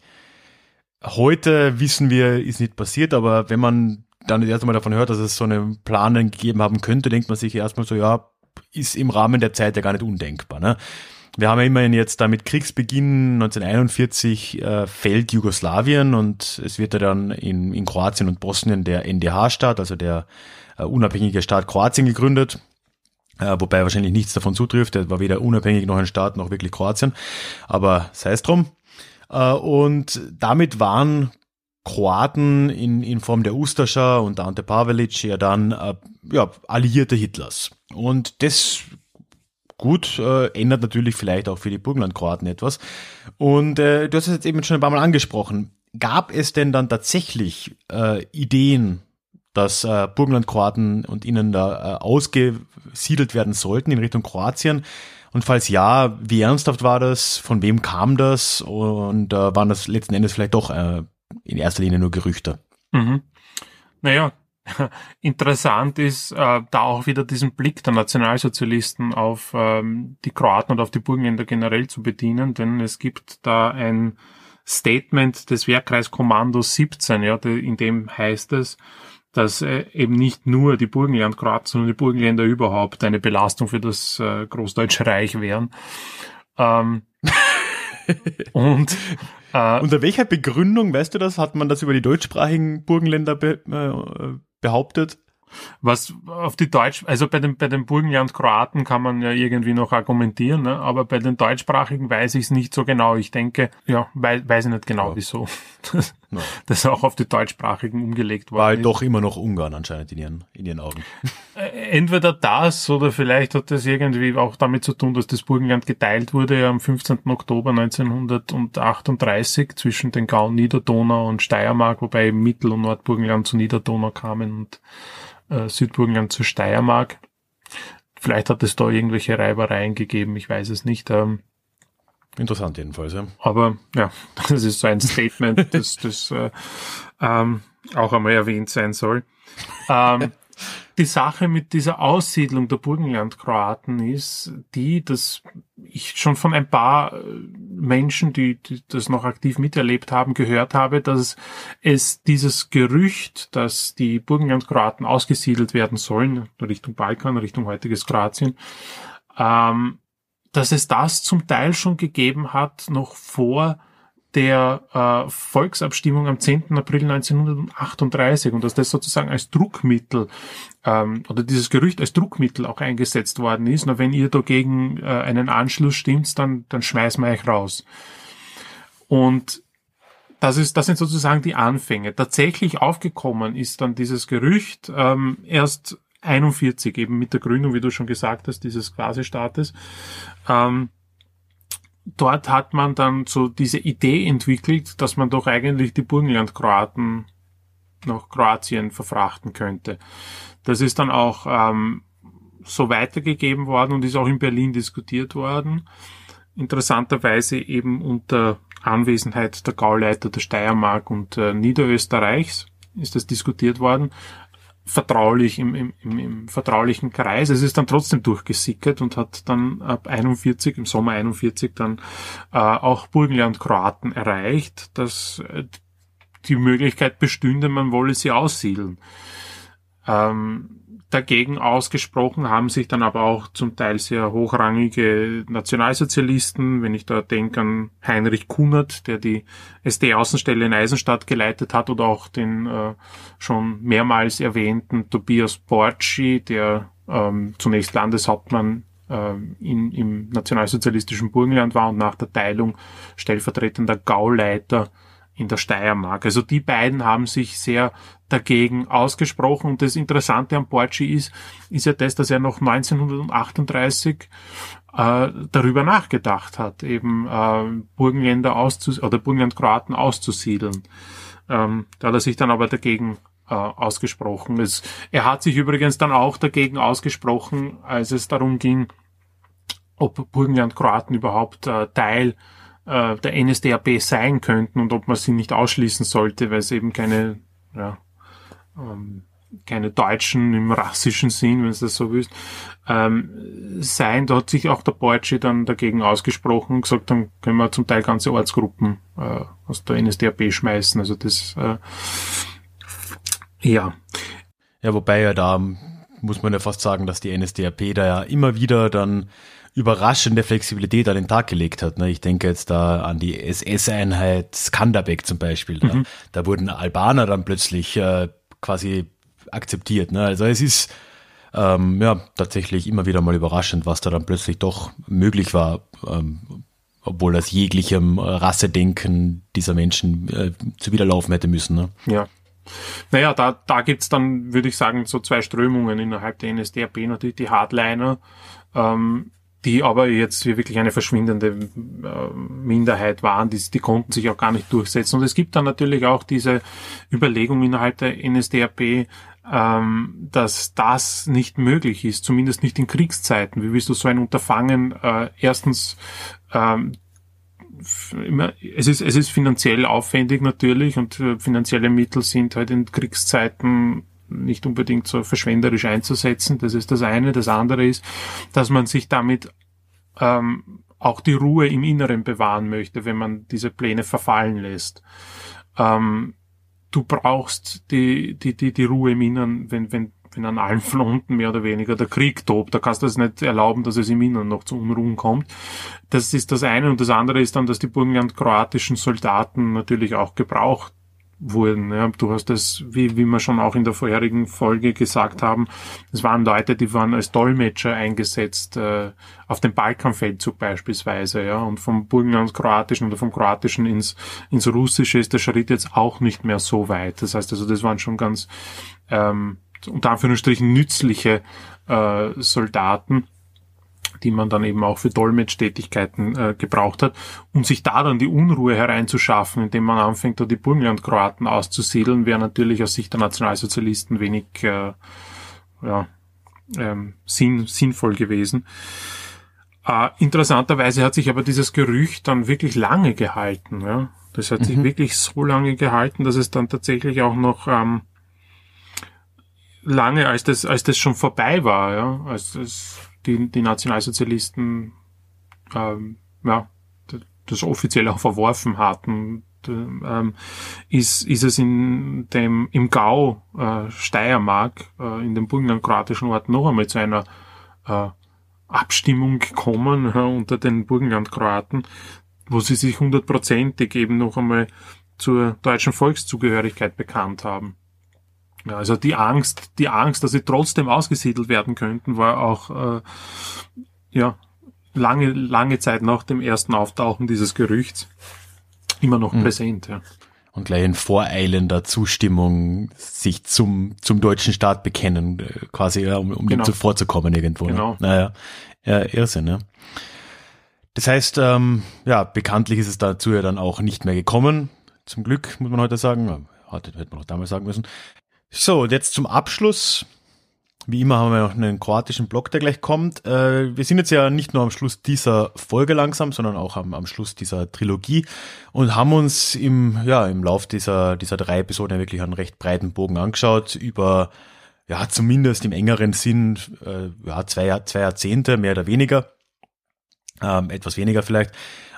heute wissen wir, ist nicht passiert, aber wenn man dann das erste Mal davon hört, dass es so einen Plan gegeben haben könnte, denkt man sich erstmal so, ja, ist im Rahmen der Zeit ja gar nicht undenkbar. Ne? Wir haben ja immerhin jetzt da mit Kriegsbeginn 1941 äh, fällt Jugoslawien und es wird ja dann in, in Kroatien und Bosnien der NDH-Staat, also der äh, unabhängige Staat Kroatien gegründet. Äh, wobei wahrscheinlich nichts davon zutrifft. Der war weder unabhängig noch ein Staat noch wirklich Kroatien. Aber sei es drum. Äh, und damit waren Kroaten in, in Form der Ustascha und Ante Pavelic ja dann äh, ja, Alliierte Hitlers. Und das gut, äh, ändert natürlich vielleicht auch für die Burgenlandkroaten etwas. Und äh, du hast es jetzt eben schon ein paar Mal angesprochen. Gab es denn dann tatsächlich äh, Ideen, dass äh, Burgenlandkroaten und ihnen da äh, ausgesiedelt werden sollten in Richtung Kroatien? Und falls ja, wie ernsthaft war das? Von wem kam das? Und äh, waren das letzten Endes vielleicht doch äh, in erster Linie nur Gerüchte? Mhm. Naja, Interessant ist äh, da auch wieder diesen Blick der Nationalsozialisten auf ähm, die Kroaten und auf die Burgenländer generell zu bedienen, denn es gibt da ein Statement des Wehrkreiskommandos 17, ja, in dem heißt es, dass äh, eben nicht nur die Burgenlandkroaten, sondern die Burgenländer überhaupt eine Belastung für das äh, Großdeutsche Reich wären. Ähm, und äh, unter welcher Begründung, weißt du das, hat man das über die deutschsprachigen Burgenländer be, äh, behauptet. Was auf die Deutsch, also bei den, bei den Burgenland Kroaten kann man ja irgendwie noch argumentieren, ne? aber bei den deutschsprachigen weiß ich es nicht so genau. Ich denke, ja, weiß, weiß ich nicht genau, ja. wieso das, ja. das auch auf die deutschsprachigen umgelegt worden War halt doch immer noch Ungarn anscheinend in ihren, in ihren Augen. Äh, entweder das oder vielleicht hat das irgendwie auch damit zu tun, dass das Burgenland geteilt wurde am 15. Oktober 1938 zwischen den Gauen Niederdonau und Steiermark, wobei Mittel- und Nordburgenland zu Niederdonau kamen und äh, Südburgenland zur Steiermark. Vielleicht hat es da irgendwelche Reibereien gegeben, ich weiß es nicht. Ähm, Interessant jedenfalls, ja. Aber ja, das ist so ein Statement, das, das äh, ähm, auch einmal erwähnt sein soll. Ähm, die Sache mit dieser Aussiedlung der Burgenlandkroaten ist die, dass ich schon von ein paar äh, Menschen, die, die das noch aktiv miterlebt haben, gehört habe, dass es dieses Gerücht, dass die Burgenlandkroaten ausgesiedelt werden sollen, Richtung Balkan, Richtung heutiges Kroatien, ähm, dass es das zum Teil schon gegeben hat, noch vor der äh, Volksabstimmung am 10. April 1938 und dass das sozusagen als Druckmittel ähm, oder dieses Gerücht als Druckmittel auch eingesetzt worden ist. Na, wenn ihr dagegen äh, einen Anschluss stimmt, dann, dann schmeißen wir euch raus. Und das ist, das sind sozusagen die Anfänge. Tatsächlich aufgekommen ist dann dieses Gerücht ähm, erst 41 eben mit der Gründung, wie du schon gesagt hast, dieses Quasi-Staates. Ähm, dort hat man dann so diese Idee entwickelt, dass man doch eigentlich die Burgenland-Kroaten nach Kroatien verfrachten könnte. Das ist dann auch ähm, so weitergegeben worden und ist auch in Berlin diskutiert worden. Interessanterweise eben unter Anwesenheit der Gauleiter der Steiermark und äh, Niederösterreichs ist das diskutiert worden vertraulich im, im, im, im vertraulichen Kreis. Es ist dann trotzdem durchgesickert und hat dann ab 41, im Sommer 41 dann äh, auch Burgenland Kroaten erreicht, dass äh, die Möglichkeit bestünde, man wolle sie aussiedeln. Ähm, dagegen ausgesprochen haben sich dann aber auch zum Teil sehr hochrangige Nationalsozialisten, wenn ich da denke an Heinrich Kunert, der die SD-Außenstelle in Eisenstadt geleitet hat, oder auch den äh, schon mehrmals erwähnten Tobias Borci, der ähm, zunächst Landeshauptmann äh, in, im nationalsozialistischen Burgenland war und nach der Teilung stellvertretender Gauleiter in der Steiermark. Also die beiden haben sich sehr dagegen ausgesprochen. Und das Interessante am Borci ist, ist ja das, dass er noch 1938 äh, darüber nachgedacht hat, eben äh, Burgenländer auszus oder Burgenland-Kroaten auszusiedeln. Ähm, da hat er sich dann aber dagegen äh, ausgesprochen. Es, er hat sich übrigens dann auch dagegen ausgesprochen, als es darum ging, ob Burgenland-Kroaten überhaupt äh, Teil äh, der NSDAP sein könnten und ob man sie nicht ausschließen sollte, weil es eben keine, ja, ähm, keine Deutschen im rassischen Sinn, wenn es das so willst, ähm, sein. Da hat sich auch der Borci dann dagegen ausgesprochen und gesagt, dann können wir zum Teil ganze Ortsgruppen äh, aus der NSDAP schmeißen. Also das, äh, ja. Ja, wobei ja da muss man ja fast sagen, dass die NSDAP da ja immer wieder dann überraschende Flexibilität an den Tag gelegt hat. Ne? Ich denke jetzt da an die SS-Einheit Skanderbeg zum Beispiel. Da, mhm. da wurden Albaner dann plötzlich äh, quasi akzeptiert. Ne? Also es ist ähm, ja tatsächlich immer wieder mal überraschend, was da dann plötzlich doch möglich war, ähm, obwohl das jeglichem Rassedenken dieser Menschen äh, zuwiderlaufen hätte müssen. Ne? Ja. Naja, da, da gibt's dann, würde ich sagen, so zwei Strömungen innerhalb der NSDAP. Natürlich die Hardliner, ähm, die aber jetzt wirklich eine verschwindende äh, Minderheit waren, die, die konnten sich auch gar nicht durchsetzen. Und es gibt dann natürlich auch diese Überlegung innerhalb der NSDAP, ähm, dass das nicht möglich ist, zumindest nicht in Kriegszeiten. Wie willst du so ein Unterfangen äh, erstens ähm, es ist, es ist finanziell aufwendig natürlich und äh, finanzielle Mittel sind halt in Kriegszeiten nicht unbedingt so verschwenderisch einzusetzen. Das ist das eine. Das andere ist, dass man sich damit ähm, auch die Ruhe im Inneren bewahren möchte, wenn man diese Pläne verfallen lässt. Ähm, du brauchst die, die, die, die Ruhe im Inneren, wenn, wenn, wenn an allen Fronten mehr oder weniger der Krieg tobt. Da kannst du es nicht erlauben, dass es im Inneren noch zu Unruhen kommt. Das ist das eine. Und das andere ist dann, dass die burgenland-kroatischen Soldaten natürlich auch gebraucht wurden. Ja, du hast es, wie, wie wir schon auch in der vorherigen Folge gesagt haben, es waren Leute, die waren als Dolmetscher eingesetzt äh, auf dem Balkanfeldzug beispielsweise, ja, und vom Burgenland-Kroatischen oder vom Kroatischen ins, ins Russische ist der Schritt jetzt auch nicht mehr so weit. Das heißt also, das waren schon ganz ähm, unter Anführungsstrichen nützliche äh, Soldaten die man dann eben auch für Dolmetschtätigkeiten äh, gebraucht hat, um sich da dann die Unruhe hereinzuschaffen, indem man anfängt, da die Burgenland-Kroaten auszusiedeln, wäre natürlich aus Sicht der Nationalsozialisten wenig äh, ja, ähm, sinn, sinnvoll gewesen. Äh, interessanterweise hat sich aber dieses Gerücht dann wirklich lange gehalten. Ja? Das hat mhm. sich wirklich so lange gehalten, dass es dann tatsächlich auch noch ähm, lange, als das, als das schon vorbei war, ja, als es die, die Nationalsozialisten ähm, ja, das offiziell auch verworfen hatten, ähm, ist, ist es in dem, im Gau äh, Steiermark, äh, in dem burgenland-kroatischen Ort noch einmal zu einer äh, Abstimmung gekommen unter den Burgenland-Kroaten, wo sie sich hundertprozentig eben noch einmal zur deutschen Volkszugehörigkeit bekannt haben. Ja, also die Angst, die Angst, dass sie trotzdem ausgesiedelt werden könnten, war auch äh, ja lange, lange Zeit nach dem ersten Auftauchen dieses Gerüchts immer noch mhm. präsent. Ja. Und gleich in voreilender Zustimmung sich zum, zum deutschen Staat bekennen, äh, quasi, ja, um, um genau. dem zuvorzukommen irgendwo. Ne? Genau. Ne? Naja, ja, Irrsinn, ne? Das heißt, ähm, ja, bekanntlich ist es dazu ja dann auch nicht mehr gekommen. Zum Glück, muss man heute sagen. Heute hätte man auch damals sagen müssen. So, und jetzt zum Abschluss. Wie immer haben wir noch einen kroatischen Block, der gleich kommt. Äh, wir sind jetzt ja nicht nur am Schluss dieser Folge langsam, sondern auch am, am Schluss dieser Trilogie und haben uns im, ja, im Lauf dieser, dieser drei Episoden wirklich einen recht breiten Bogen angeschaut über, ja, zumindest im engeren Sinn, äh, ja, zwei, zwei Jahrzehnte, mehr oder weniger. Ähm, etwas weniger vielleicht.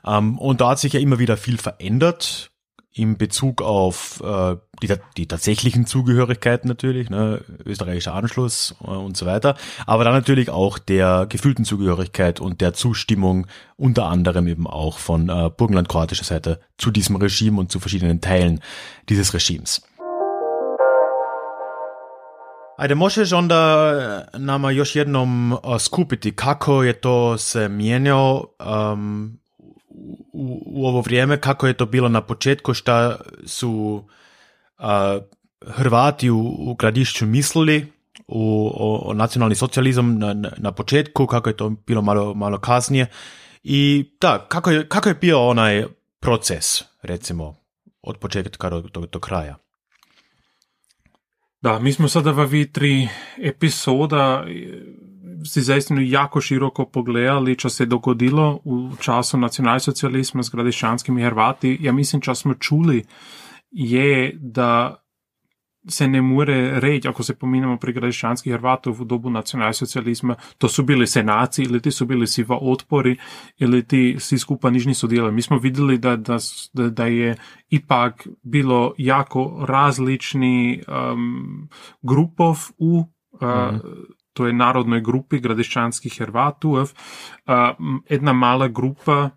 Ähm, und da hat sich ja immer wieder viel verändert im Bezug auf äh, die, die tatsächlichen Zugehörigkeiten natürlich, ne, österreichischer Anschluss äh, und so weiter, aber dann natürlich auch der gefühlten Zugehörigkeit und der Zustimmung unter anderem eben auch von äh, burgenland-kroatischer Seite zu diesem Regime und zu verschiedenen Teilen dieses Regimes. Ajde, možeš onda nama još jednom skupiti kako je to se mijenjao um, u, u ovo vrijeme, kako je to bilo na početku, šta su a, Hrvati u, u Gradišću mislili u, o, o nacionalni socijalizam na, na, početku, kako je to bilo malo, malo kasnije. I da, kako je, kako je bio onaj proces, recimo, od početka do, do, do kraja? Da, mi smo sada v vitri epizoda si zaistinu jako široko pogledali, čo se je dogodilo v času nacionalsocializma s gradiščanskimi Hrvati. Ja mislim, čo smo čuli, je, da se ne more reći, ako se pominemo pri gradiščanskih Hrvatov v dobu nacionalsocializma, to su bili senaci ili ti su bili siva otpori ili ti svi skupa niš nisu dijelili. Mi smo vidjeli da, da, da je ipak bilo jako različni um, grupov u uh, mm-hmm. Toj narodnoj grupi gradiščanskih Hrvatov. Uh, jedna mala grupa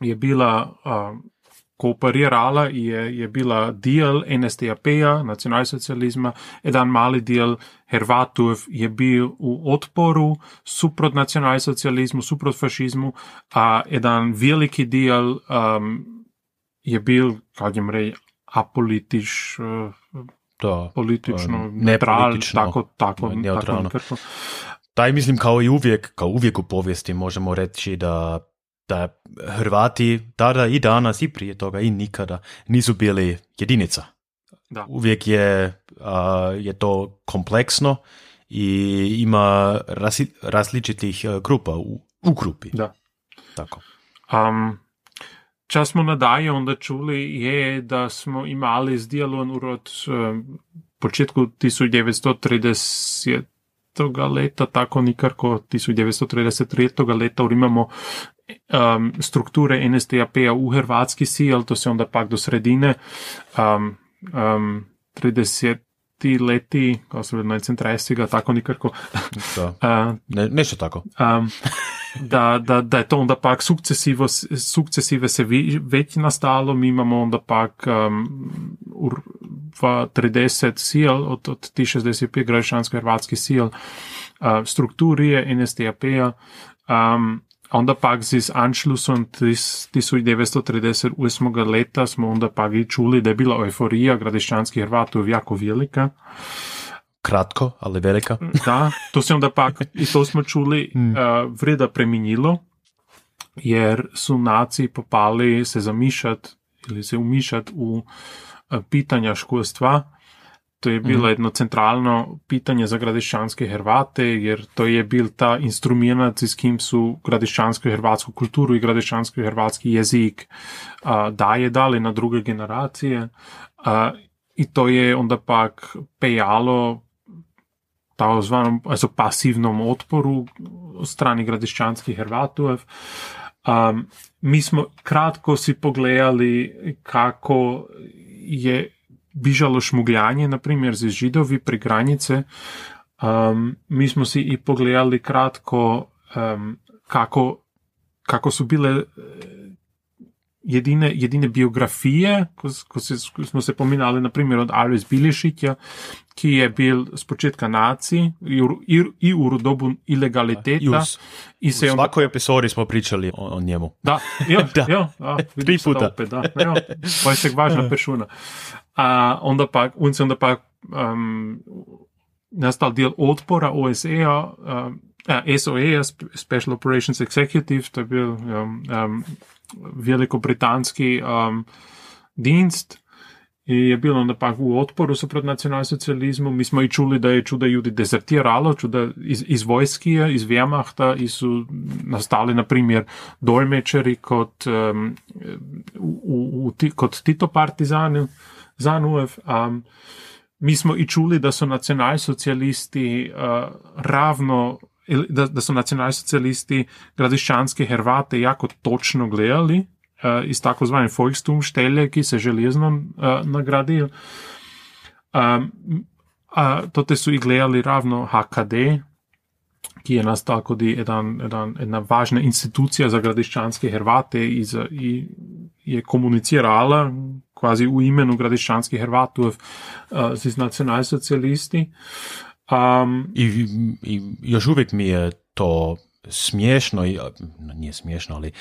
je bila uh, kooperirala je, je bila del NSDAP-ja, nacionalsocializma, eden mali del Hrvatov je bil v odporu suprot nacionalsocializmu, suprot fašizmu, a eden veliki del um, je bil, kažem rej, apolitiš, uh, to, politično, neutralno, tako, tako, neutralno. Tako, Taj mislim kao i uvijek, kao uvijek u povijesti možemo reći da da Hrvati tada i danas i prije toga i nikada nisu bili jedinica. Da. Uvijek je, a, je to kompleksno i ima rasi, različitih grupa u, u grupi. Da. Tako. Um, čas smo nadalje onda čuli je da smo imali dijalom urod um, početku 1930 leta, tako nikarko 1933. leta, imamo um, strukture NSDAP-a u hrvatski sil, to se onda pak do sredine um, um, 30 leti, kao se vedno ga tako nikako. Da. Uh, ne, nešto tako. Um, da, da, da je to onda pak sukcesivo, sukcesive se već nastalo, mi imamo onda pak um, u, 30 sil, od, od ti 65 građansko-hrvatski sil, uh, strukturije NSDAP-a, um, onda pak z Anschlussom 1938. leta smo onda pak i čuli da je bila euforija gradišćanskih Hrvatov jako velika. Kratko, ali velika. da, to se onda pak, i to smo čuli, mm. uh, vreda preminilo, jer su naci popali se zamišljati ili se umišljati u uh, pitanja školstva, To je bilo mm. jedno centralno pitanje za gradiščanske Hrvate, jer to je bil ta instrument, s kim su gradiščansko hrvatsko kulturu i gradiščansko hrvatski jezik a, daje dali na druge generacije. A, I to je onda pak pejalo takozvanom also pasivnom otporu strani gradiščanskih Hrvatov. Um, mi smo kratko si pogledali kako je bižalo šmugljanje, naprimer z židovi pri granice. Um, mi smo si i pogledali kratko um, kako, kako su bile eh, jedine, jedine biografije, ko, ko, se, ko smo se pominjali, naprimer od Alves Bilišića, ki je bil z početka naci in v dobu ilegaliteta. In se je on... Svako epizodi smo pričali o, o njemu. Da, jo, da. Jo, da, tri puta. Opet, da, jo, pa je se važna pešuna. A onda pa, on se onda pa um, nastal del odpora OSE-a, um, SOE, Special Operations Executive, to je bil um, um, veliko-britanski um, dinst, je bilo onda pak u otporu suprot nacionalsocializmu. Mi smo i čuli da je čuda ljudi dezertiralo, čuda iz, iz vojskije, iz Wehrmachta i su nastali, na primjer, dolmečeri kod, um, u, u, u, kod Tito partizanu, Zanuev. Um, mi smo i čuli da su nacionalsocijalisti uh, ravno da, da su nacionalsocijalisti gradišćanske Hrvate jako točno gledali uh, iz takozvane Volkstumstelle, ki se železno uh, nagradijo. Um, a, to te su i gledali ravno HKD, ki je nastal kot jedan, jedan, ena važna institucija za gradiščanske Hrvate in je komunicirala kvazi u imenu gradiščanskih Hrvatov uh, z nacionalsocialisti. Um, I, I još uvijek mi je to smiješno, nije smiješno, ali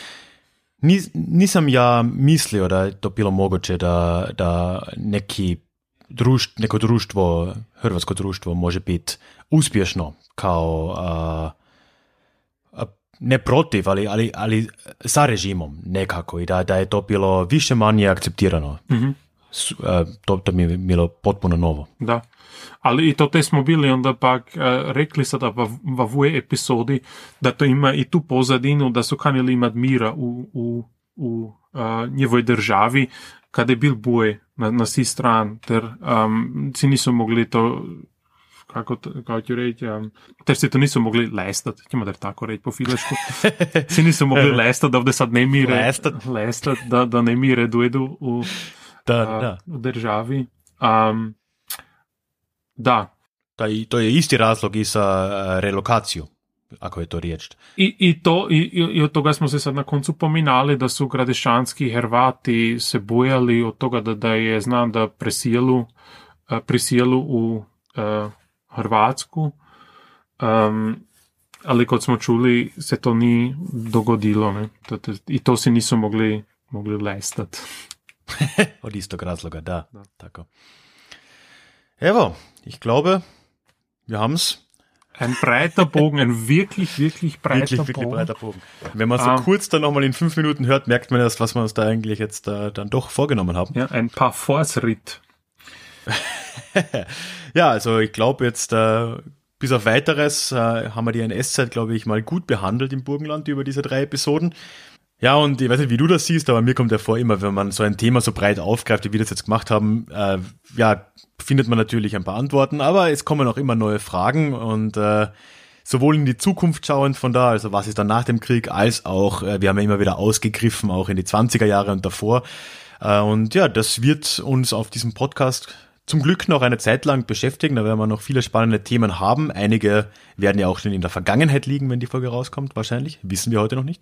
Nis, nisam ja mislio da je to bilo moguće da, da neki društvo, neko društvo, hrvatsko društvo može biti uspješno kao a, ne protiv, ali, ali, ali sa režimom nekako i da, da je to bilo više manje akceptirano. Mhm. S- a, to, to mi je bilo potpuno novo. Da. Ali i to te smo bili onda pak uh, rekli sada v, v ovoj epizodi, da to ima i tu pozadinu, da su kanili imat mira u, u, u uh, njevoj državi, kada je bil boj na, na si stran, ter um, si niso mogli to kako, to- kako ću reći, um, ter si to nisu mogli lestat, ćemo da tako reći po filešku, si nisu mogli lestat da ovde sad ne mire, Lestat. lestat da, da ne mire dojedu u, Da, a, da. u državi. Um, da, i to je isti razlog i sa a, relokaciju, ako je to riječ. I, i to, i, i od toga smo se sad na koncu pominali da su gradišanski Hrvati se bojali od toga da, da je znam da presijelu, eh, prisijelu u eh, Hrvatsku. Um, ali kot smo čuli, se to ni dogodilo. Ne? I to si niso mogli, mogli lestat. Od istog razloga, da. Da. Tako. Evo, ich glaube, wir haben's. Ein breiter Bogen, ein wirklich, wirklich breiter Wirklich, wirklich Bogen. breiter Bogen. Wenn man so Ah. kurz dann nochmal in fünf Minuten hört, merkt man erst, was wir uns da eigentlich jetzt äh, dann doch vorgenommen haben. Ja, ein paar Fortschritt. Ja, also ich glaube jetzt, äh, bis auf weiteres äh, haben wir die NS-Zeit, glaube ich, mal gut behandelt im Burgenland über diese drei Episoden. Ja, und ich weiß nicht, wie du das siehst, aber mir kommt ja vor, immer wenn man so ein Thema so breit aufgreift, wie wir das jetzt gemacht haben, äh, ja, findet man natürlich ein paar Antworten, aber es kommen auch immer neue Fragen und äh, sowohl in die Zukunft schauend von da, also was ist dann nach dem Krieg, als auch, äh, wir haben ja immer wieder ausgegriffen, auch in die 20er Jahre und davor. Äh, und ja, das wird uns auf diesem Podcast zum Glück noch eine Zeit lang beschäftigen. Da werden wir noch viele spannende Themen haben. Einige werden ja auch schon in der Vergangenheit liegen, wenn die Folge rauskommt, wahrscheinlich. Wissen wir heute noch nicht.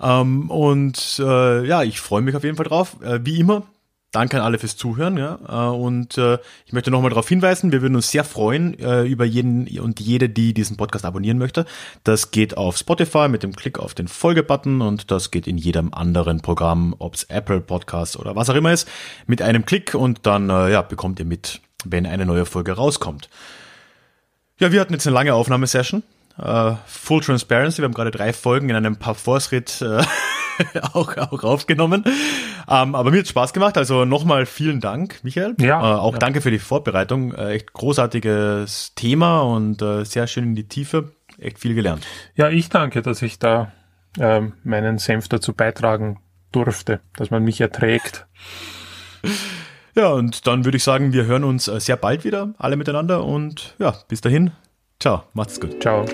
Ähm, und äh, ja, ich freue mich auf jeden Fall drauf. Äh, wie immer, danke an alle fürs Zuhören. Ja? Äh, und äh, ich möchte nochmal darauf hinweisen, wir würden uns sehr freuen äh, über jeden und jede, die diesen Podcast abonnieren möchte. Das geht auf Spotify mit dem Klick auf den Folge-Button und das geht in jedem anderen Programm, ob's Apple Podcast oder was auch immer ist, mit einem Klick und dann äh, ja, bekommt ihr mit, wenn eine neue Folge rauskommt. Ja, wir hatten jetzt eine lange Aufnahmesession. Äh, Full Transparency, wir haben gerade drei Folgen in einem Parforce-Ritt äh, auch, auch aufgenommen. Ähm, aber mir hat Spaß gemacht, also nochmal vielen Dank, Michael. Ja, äh, auch ja. danke für die Vorbereitung. Äh, echt großartiges Thema und äh, sehr schön in die Tiefe. Echt viel gelernt. Ja, ich danke, dass ich da ähm, meinen Senf dazu beitragen durfte, dass man mich erträgt. Ja, und dann würde ich sagen, wir hören uns äh, sehr bald wieder, alle miteinander. Und ja, bis dahin. Ciao, macht's gut. Ciao.